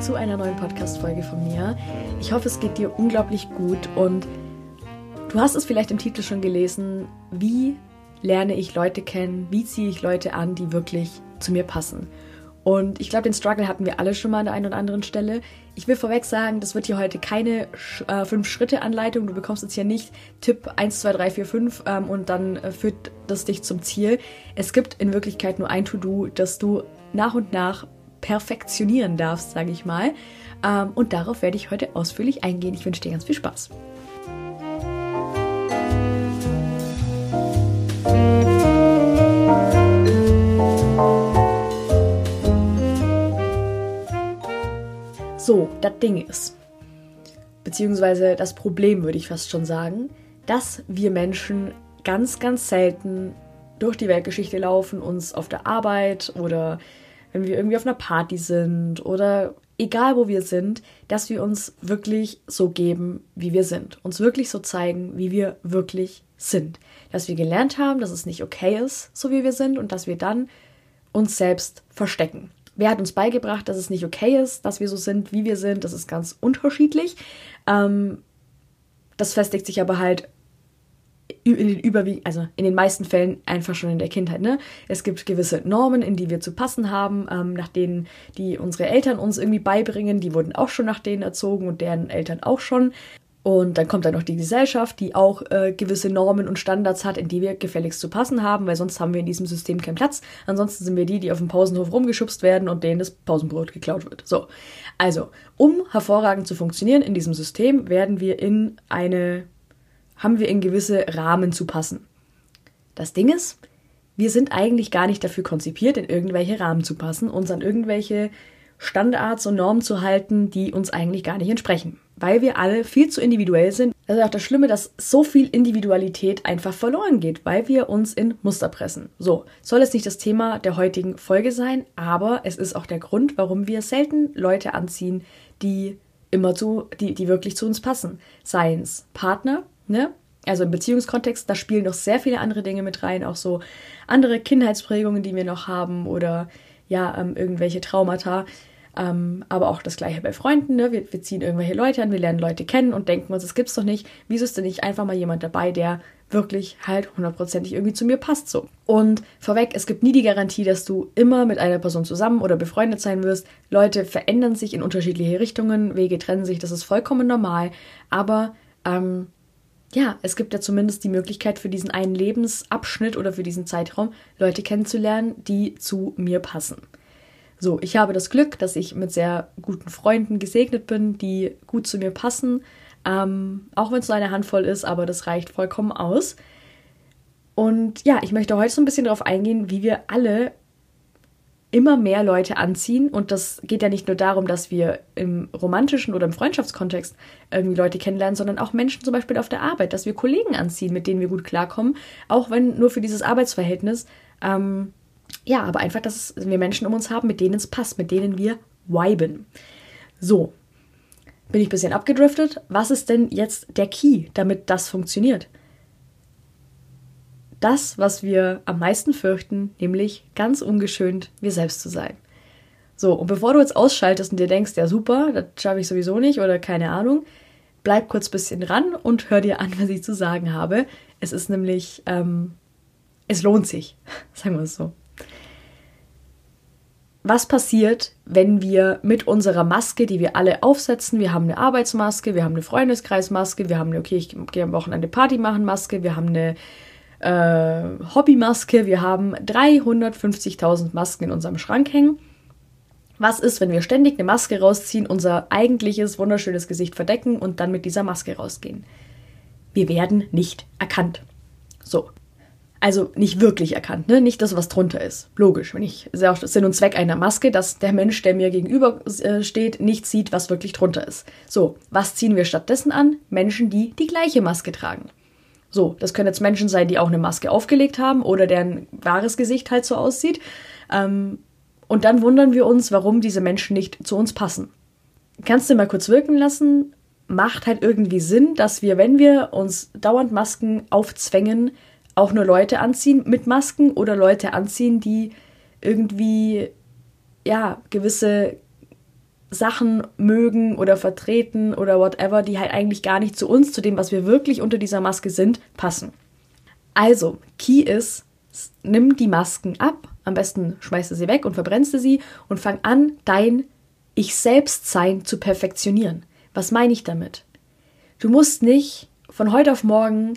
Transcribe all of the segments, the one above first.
zu einer neuen Podcast-Folge von mir. Ich hoffe, es geht dir unglaublich gut und du hast es vielleicht im Titel schon gelesen. Wie lerne ich Leute kennen? Wie ziehe ich Leute an, die wirklich zu mir passen? Und ich glaube, den Struggle hatten wir alle schon mal an der einen oder anderen Stelle. Ich will vorweg sagen, das wird hier heute keine äh, Fünf-Schritte-Anleitung. Du bekommst jetzt hier nicht Tipp 1, 2, 3, 4, 5 ähm, und dann äh, führt das dich zum Ziel. Es gibt in Wirklichkeit nur ein To-Do, das du nach und nach perfektionieren darfst, sage ich mal. Ähm, und darauf werde ich heute ausführlich eingehen. Ich wünsche dir ganz viel Spaß. So, das Ding ist, beziehungsweise das Problem würde ich fast schon sagen, dass wir Menschen ganz, ganz selten durch die Weltgeschichte laufen, uns auf der Arbeit oder wenn wir irgendwie auf einer Party sind oder egal wo wir sind, dass wir uns wirklich so geben, wie wir sind. Uns wirklich so zeigen, wie wir wirklich sind. Dass wir gelernt haben, dass es nicht okay ist, so wie wir sind und dass wir dann uns selbst verstecken. Wer hat uns beigebracht, dass es nicht okay ist, dass wir so sind, wie wir sind? Das ist ganz unterschiedlich. Ähm, das festigt sich aber halt in den überwiegend, also in den meisten Fällen einfach schon in der Kindheit. Ne? Es gibt gewisse Normen, in die wir zu passen haben, ähm, nach denen die unsere Eltern uns irgendwie beibringen. Die wurden auch schon nach denen erzogen und deren Eltern auch schon. Und dann kommt dann noch die Gesellschaft, die auch äh, gewisse Normen und Standards hat, in die wir gefälligst zu passen haben, weil sonst haben wir in diesem System keinen Platz. Ansonsten sind wir die, die auf dem Pausenhof rumgeschubst werden und denen das Pausenbrot geklaut wird. So, also, um hervorragend zu funktionieren in diesem System, werden wir in eine haben wir in gewisse Rahmen zu passen. Das Ding ist, wir sind eigentlich gar nicht dafür konzipiert, in irgendwelche Rahmen zu passen, uns an irgendwelche Standards und Normen zu halten, die uns eigentlich gar nicht entsprechen. Weil wir alle viel zu individuell sind. Das ist auch das Schlimme, dass so viel Individualität einfach verloren geht, weil wir uns in Muster pressen. So, soll es nicht das Thema der heutigen Folge sein, aber es ist auch der Grund, warum wir selten Leute anziehen, die immer zu, die, die wirklich zu uns passen. Seien es Partner, ne? Also im Beziehungskontext, da spielen noch sehr viele andere Dinge mit rein, auch so andere Kindheitsprägungen, die wir noch haben oder ja, ähm, irgendwelche Traumata. Ähm, aber auch das gleiche bei Freunden. Ne? Wir, wir, ziehen irgendwelche Leute an, wir lernen Leute kennen und denken uns, es gibt's doch nicht. Wieso ist denn nicht einfach mal jemand dabei, der wirklich halt hundertprozentig irgendwie zu mir passt so. Und vorweg, es gibt nie die Garantie, dass du immer mit einer Person zusammen oder befreundet sein wirst. Leute verändern sich in unterschiedliche Richtungen, Wege trennen sich, das ist vollkommen normal. Aber ähm, ja, es gibt ja zumindest die Möglichkeit für diesen einen Lebensabschnitt oder für diesen Zeitraum Leute kennenzulernen, die zu mir passen. So, ich habe das Glück, dass ich mit sehr guten Freunden gesegnet bin, die gut zu mir passen, ähm, auch wenn es nur eine Handvoll ist, aber das reicht vollkommen aus. Und ja, ich möchte heute so ein bisschen darauf eingehen, wie wir alle immer mehr Leute anziehen. Und das geht ja nicht nur darum, dass wir im romantischen oder im Freundschaftskontext irgendwie Leute kennenlernen, sondern auch Menschen zum Beispiel auf der Arbeit, dass wir Kollegen anziehen, mit denen wir gut klarkommen, auch wenn nur für dieses Arbeitsverhältnis. Ähm, ja, aber einfach, dass wir Menschen um uns haben, mit denen es passt, mit denen wir viben. So, bin ich ein bisschen abgedriftet. Was ist denn jetzt der Key, damit das funktioniert? Das, was wir am meisten fürchten, nämlich ganz ungeschönt wir selbst zu sein. So, und bevor du jetzt ausschaltest und dir denkst, ja super, das schaffe ich sowieso nicht oder keine Ahnung, bleib kurz ein bisschen dran und hör dir an, was ich zu sagen habe. Es ist nämlich, ähm, es lohnt sich, sagen wir es so. Was passiert, wenn wir mit unserer Maske, die wir alle aufsetzen, wir haben eine Arbeitsmaske, wir haben eine Freundeskreismaske, wir haben eine, okay, ich gehe am Wochenende Party machen Maske, wir haben eine äh, Hobbymaske. Wir haben 350.000 Masken in unserem Schrank hängen. Was ist, wenn wir ständig eine Maske rausziehen, unser eigentliches wunderschönes Gesicht verdecken und dann mit dieser Maske rausgehen? Wir werden nicht erkannt. So. Also nicht wirklich erkannt, ne? Nicht das, was drunter ist. Logisch, wenn ich ist ja auch Sinn und Zweck einer Maske, dass der Mensch, der mir gegenüber äh, steht, nicht sieht, was wirklich drunter ist. So, was ziehen wir stattdessen an? Menschen, die die gleiche Maske tragen. So, das können jetzt Menschen sein, die auch eine Maske aufgelegt haben oder deren wahres Gesicht halt so aussieht. Ähm, und dann wundern wir uns, warum diese Menschen nicht zu uns passen. Kannst du mal kurz wirken lassen? Macht halt irgendwie Sinn, dass wir, wenn wir uns dauernd Masken aufzwängen, auch nur Leute anziehen mit Masken oder Leute anziehen, die irgendwie ja gewisse Sachen mögen oder vertreten oder whatever, die halt eigentlich gar nicht zu uns, zu dem, was wir wirklich unter dieser Maske sind, passen. Also, Key ist, nimm die Masken ab, am besten schmeißt du sie weg und verbrennst du sie und fang an, dein Ich selbst sein zu perfektionieren. Was meine ich damit? Du musst nicht von heute auf morgen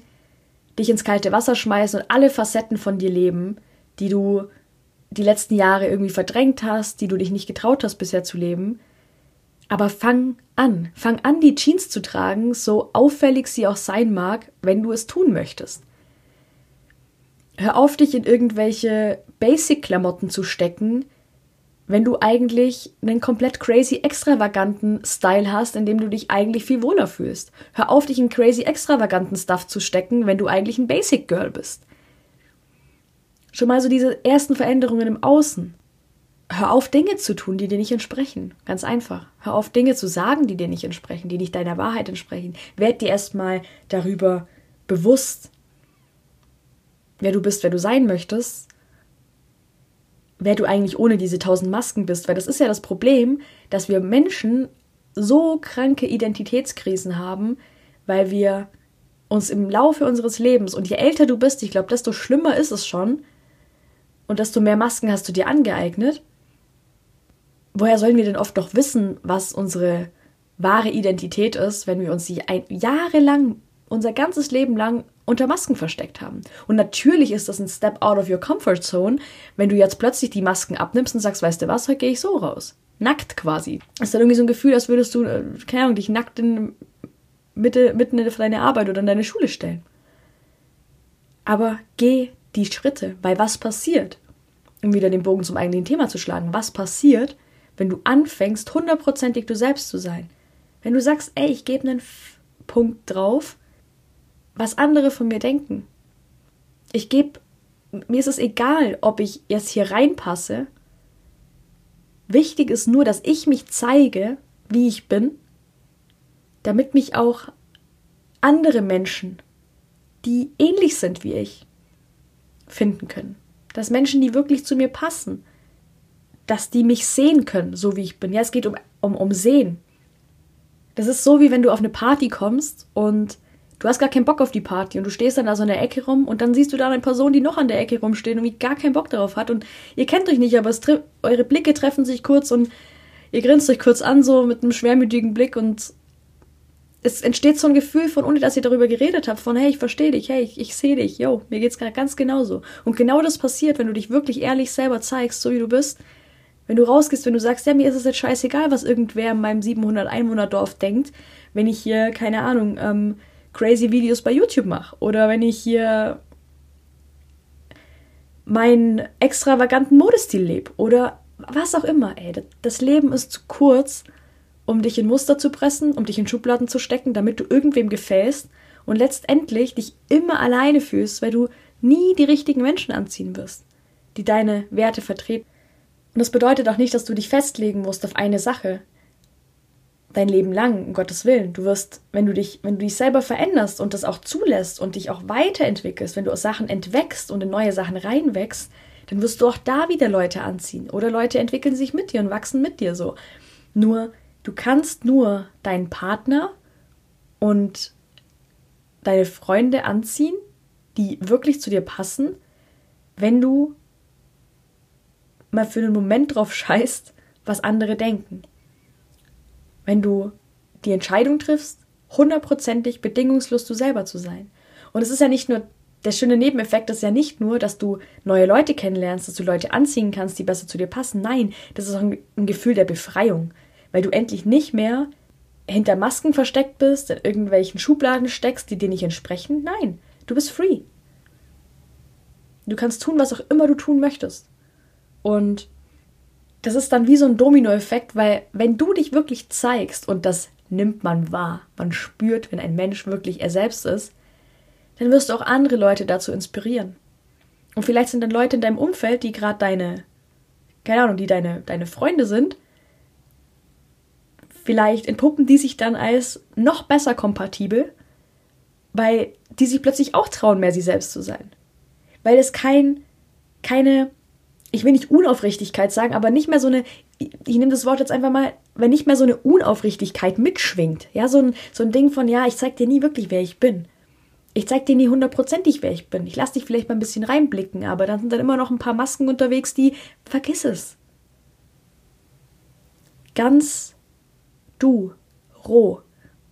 dich ins kalte Wasser schmeißen und alle Facetten von dir leben, die du die letzten Jahre irgendwie verdrängt hast, die du dich nicht getraut hast bisher zu leben. Aber fang an, fang an, die Jeans zu tragen, so auffällig sie auch sein mag, wenn du es tun möchtest. Hör auf, dich in irgendwelche Basic-Klamotten zu stecken, wenn du eigentlich einen komplett crazy extravaganten Style hast, in dem du dich eigentlich viel wohler fühlst. Hör auf, dich in crazy extravaganten Stuff zu stecken, wenn du eigentlich ein Basic Girl bist. Schon mal so diese ersten Veränderungen im Außen. Hör auf, Dinge zu tun, die dir nicht entsprechen. Ganz einfach. Hör auf, Dinge zu sagen, die dir nicht entsprechen, die nicht deiner Wahrheit entsprechen. Werd dir erstmal darüber bewusst, wer du bist, wer du sein möchtest wer du eigentlich ohne diese tausend Masken bist, weil das ist ja das Problem, dass wir Menschen so kranke Identitätskrisen haben, weil wir uns im Laufe unseres Lebens und je älter du bist, ich glaube, desto schlimmer ist es schon und desto mehr Masken hast du dir angeeignet. Woher sollen wir denn oft noch wissen, was unsere wahre Identität ist, wenn wir uns sie ein, jahrelang, unser ganzes Leben lang unter Masken versteckt haben. Und natürlich ist das ein Step out of your comfort zone, wenn du jetzt plötzlich die Masken abnimmst und sagst, weißt du was, heute gehe ich so raus. Nackt quasi. Ist dann irgendwie so ein Gefühl, als würdest du, äh, keine Ahnung, dich nackt in Mitte, mitten in deine Arbeit oder in deine Schule stellen. Aber geh die Schritte, weil was passiert? Um wieder den Bogen zum eigentlichen Thema zu schlagen. Was passiert, wenn du anfängst, hundertprozentig du selbst zu sein? Wenn du sagst, ey, ich gebe einen F Punkt drauf, was andere von mir denken. Ich gebe, mir ist es egal, ob ich jetzt hier reinpasse. Wichtig ist nur, dass ich mich zeige, wie ich bin, damit mich auch andere Menschen, die ähnlich sind wie ich, finden können. Dass Menschen, die wirklich zu mir passen, dass die mich sehen können, so wie ich bin. Ja, es geht um, um, um Sehen. Das ist so, wie wenn du auf eine Party kommst und du hast gar keinen Bock auf die Party und du stehst dann da so in der Ecke rum und dann siehst du da eine Person, die noch an der Ecke rumsteht und die gar keinen Bock darauf hat und ihr kennt euch nicht, aber eure Blicke treffen sich kurz und ihr grinst euch kurz an, so mit einem schwermütigen Blick und es entsteht so ein Gefühl von, ohne dass ihr darüber geredet habt, von hey, ich verstehe dich, hey, ich, ich sehe dich, yo, mir geht's gerade ganz genauso. Und genau das passiert, wenn du dich wirklich ehrlich selber zeigst, so wie du bist. Wenn du rausgehst, wenn du sagst, ja, mir ist es jetzt scheißegal, was irgendwer in meinem 700 Einwohner Dorf denkt, wenn ich hier, keine Ahnung, ähm, crazy Videos bei YouTube mache oder wenn ich hier meinen extravaganten Modestil lebe oder was auch immer, ey. Das Leben ist zu kurz, um dich in Muster zu pressen, um dich in Schubladen zu stecken, damit du irgendwem gefällst und letztendlich dich immer alleine fühlst, weil du nie die richtigen Menschen anziehen wirst, die deine Werte vertreten. Und das bedeutet auch nicht, dass du dich festlegen musst auf eine Sache dein Leben lang, um Gottes Willen. Du wirst, wenn du dich, wenn du dich selber veränderst und das auch zulässt und dich auch weiterentwickelst, wenn du aus Sachen entwächst und in neue Sachen reinwächst, dann wirst du auch da wieder Leute anziehen. Oder Leute entwickeln sich mit dir und wachsen mit dir so. Nur, du kannst nur deinen Partner und deine Freunde anziehen, die wirklich zu dir passen, wenn du mal für einen Moment drauf scheißt, was andere denken wenn du die Entscheidung triffst, hundertprozentig bedingungslos du selber zu sein. Und es ist ja nicht nur der schöne Nebeneffekt ist ja nicht nur, dass du neue Leute kennenlernst, dass du Leute anziehen kannst, die besser zu dir passen. Nein, das ist auch ein, Gefühl der Befreiung, weil du endlich nicht mehr hinter Masken versteckt bist, in irgendwelchen Schubladen steckst, die dir nicht entsprechen. Nein, du bist free. Du kannst tun, was auch immer du tun möchtest. Und das ist dann wie so ein Dominoeffekt, weil wenn du dich wirklich zeigst und das nimmt man wahr, man spürt, wenn ein Mensch wirklich er selbst ist, dann wirst du auch andere Leute dazu inspirieren. Und vielleicht sind dann Leute in deinem Umfeld, die gerade deine, keine Ahnung, die deine, deine Freunde sind, vielleicht entpuppen die sich dann als noch besser kompatibel, weil die sich plötzlich auch trauen, mehr sie selbst zu sein. Weil es kein, keine ich will nicht Unaufrichtigkeit sagen, aber nicht mehr so eine ich, nehme das Wort jetzt einfach mal, wenn nicht mehr so eine Unaufrichtigkeit mitschwingt. Ja, so ein, so ein Ding von, ja, ich zeig dir nie wirklich, wer ich bin. Ich zeig dir nie hundertprozentig, wer ich bin. Ich lass dich vielleicht mal ein bisschen reinblicken, aber dann sind dann immer noch ein paar Masken unterwegs, die, vergiss es. Ganz du, roh,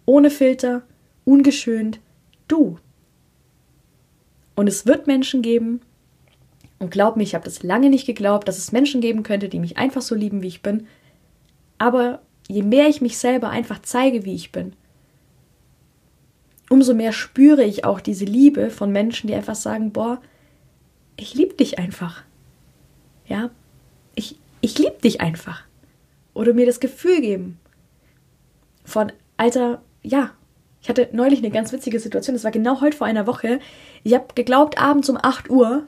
ohne Filter, ungeschönt, du. Und es wird Menschen geben, und glaub mir, ich habe das lange nicht geglaubt, dass es Menschen geben könnte, die mich einfach so lieben, wie ich bin. Aber je mehr ich mich selber einfach zeige, wie ich bin, umso mehr spüre ich auch diese Liebe von Menschen, die einfach sagen, boah, ich liebe dich einfach. Ja, ich, ich liebe dich einfach. Oder mir das Gefühl geben von, Alter, ja, ich hatte neulich eine ganz witzige Situation, das war genau heute vor einer Woche. Ich habe geglaubt, abends um 8 Uhr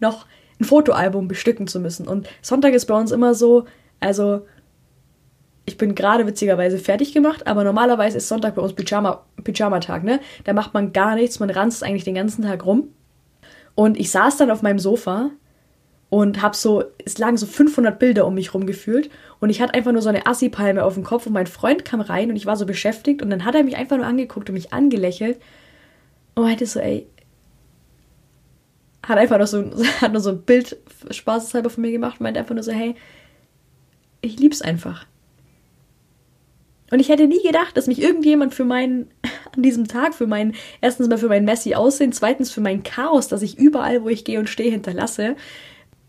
noch ein Fotoalbum bestücken zu müssen. Und Sonntag ist bei uns immer so, also ich bin gerade witzigerweise fertig gemacht, aber normalerweise ist Sonntag bei uns Pyjama, Pyjama-Tag, ne? Da macht man gar nichts, man ranzt eigentlich den ganzen Tag rum. Und ich saß dann auf meinem Sofa und hab so, es lagen so 500 Bilder um mich rum gefühlt und ich hatte einfach nur so eine Assi-Palme auf dem Kopf und mein Freund kam rein und ich war so beschäftigt und dann hat er mich einfach nur angeguckt und mich angelächelt und meinte so, ey, hat einfach noch so, hat nur so ein Bild spaßeshalber von mir gemacht und meinte einfach nur so, hey, ich lieb's einfach. Und ich hätte nie gedacht, dass mich irgendjemand für meinen, an diesem Tag, für meinen, erstens mal für mein messy Aussehen, zweitens für mein Chaos, das ich überall, wo ich gehe und stehe, hinterlasse,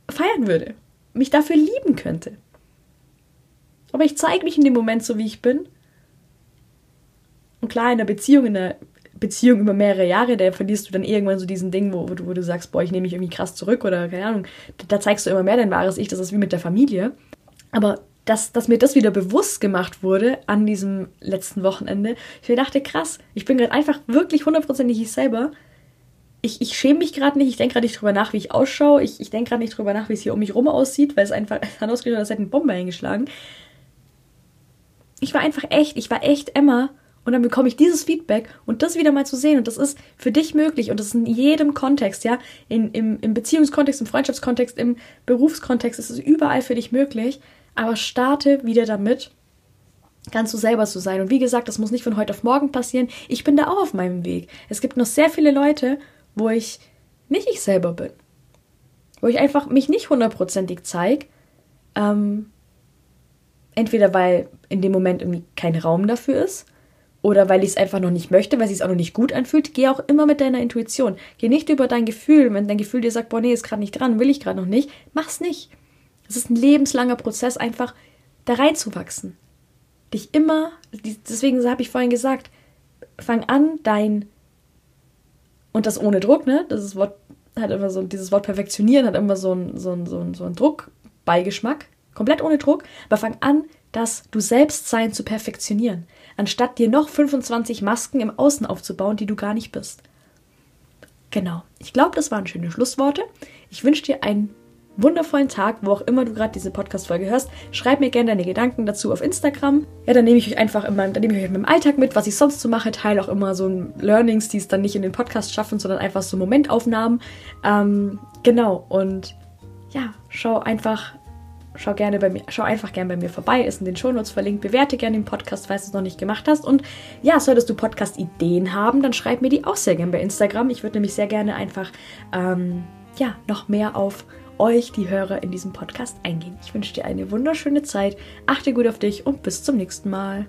feiern würde. Mich dafür lieben könnte. Aber ich zeige mich in dem Moment so, wie ich bin. Und klar, in der Beziehung, in einer Beziehung über mehrere Jahre, da verlierst du dann irgendwann so diesen Ding, wo, wo, du, wo du sagst, boah, ich nehme mich irgendwie krass zurück oder keine Ahnung. Da, da, zeigst du immer mehr dein wahres Ich, das ist wie mit der Familie. Aber dass, dass mir das wieder bewusst gemacht wurde an diesem letzten Wochenende, ich mir dachte, krass, ich bin gerade einfach wirklich hundertprozentig ich selber. Ich, ich schäme mich gerade nicht, ich denke gerade nicht drüber nach, wie ich ausschaue. Ich, ich denke gerade nicht drüber nach, wie es hier um mich rum aussieht, weil es einfach hat ausgeschaut, als hätte eine Bombe eingeschlagen. Ich war einfach echt, ich war echt Emma und dann bekomme ich dieses Feedback und das wieder mal zu sehen. Und das ist für dich möglich. Und das ist in jedem Kontext, ja. In, im, Im Beziehungskontext, im Freundschaftskontext, im Berufskontext. Es ist überall für dich möglich. Aber starte wieder damit, ganz du selber zu sein. Und wie gesagt, das muss nicht von heute auf morgen passieren. Ich bin da auch auf meinem Weg. Es gibt noch sehr viele Leute, wo ich nicht ich selber bin. Wo ich einfach mich nicht hundertprozentig zeige. Ähm, entweder weil in dem Moment irgendwie kein Raum dafür ist oder weil ich es einfach noch nicht möchte, weil es sich auch noch nicht gut anfühlt, geh auch immer mit deiner Intuition. Geh nicht über dein Gefühl. Wenn dein Gefühl dir sagt, boah, nee, ist gerade nicht dran, will ich gerade noch nicht, mach's nicht. Es ist ein lebenslanger Prozess, einfach da reinzuwachsen. Dich immer, deswegen habe ich vorhin gesagt, fang an, dein, und das ohne Druck, ne? Das Wort hat immer so, dieses Wort perfektionieren hat immer so einen so so ein, so ein Druckbeigeschmack. Komplett ohne Druck, aber fang an, das du selbst sein zu perfektionieren anstatt dir noch 25 Masken im Außen aufzubauen, die du gar nicht bist. Genau. Ich glaube, das waren schöne Schlussworte. Ich wünsche dir einen wundervollen Tag, wo auch immer du gerade diese Podcast-Folge hörst. Schreib mir gerne deine Gedanken dazu auf Instagram. Ja, dann nehme ich euch einfach in meinem, dann nehme ich euch in meinem Alltag mit, was ich sonst so mache. Teile auch immer so Learnings, die es dann nicht in den Podcast schaffen, sondern einfach so Momentaufnahmen. Ähm, genau. Und ja, schau einfach schau gerne bei mir, schau einfach gerne bei mir vorbei, ist in den Shownotes verlinkt. Bewerte gerne den Podcast, falls du es noch nicht gemacht hast. Und ja, solltest du Podcast-Ideen haben, dann schreib mir die auch sehr gerne bei Instagram. Ich würde nämlich sehr gerne einfach ähm, ja, noch mehr auf euch, die Hörer in diesem Podcast, eingehen. Ich wünsche dir eine wunderschöne Zeit. Achte gut auf dich und bis zum nächsten Mal.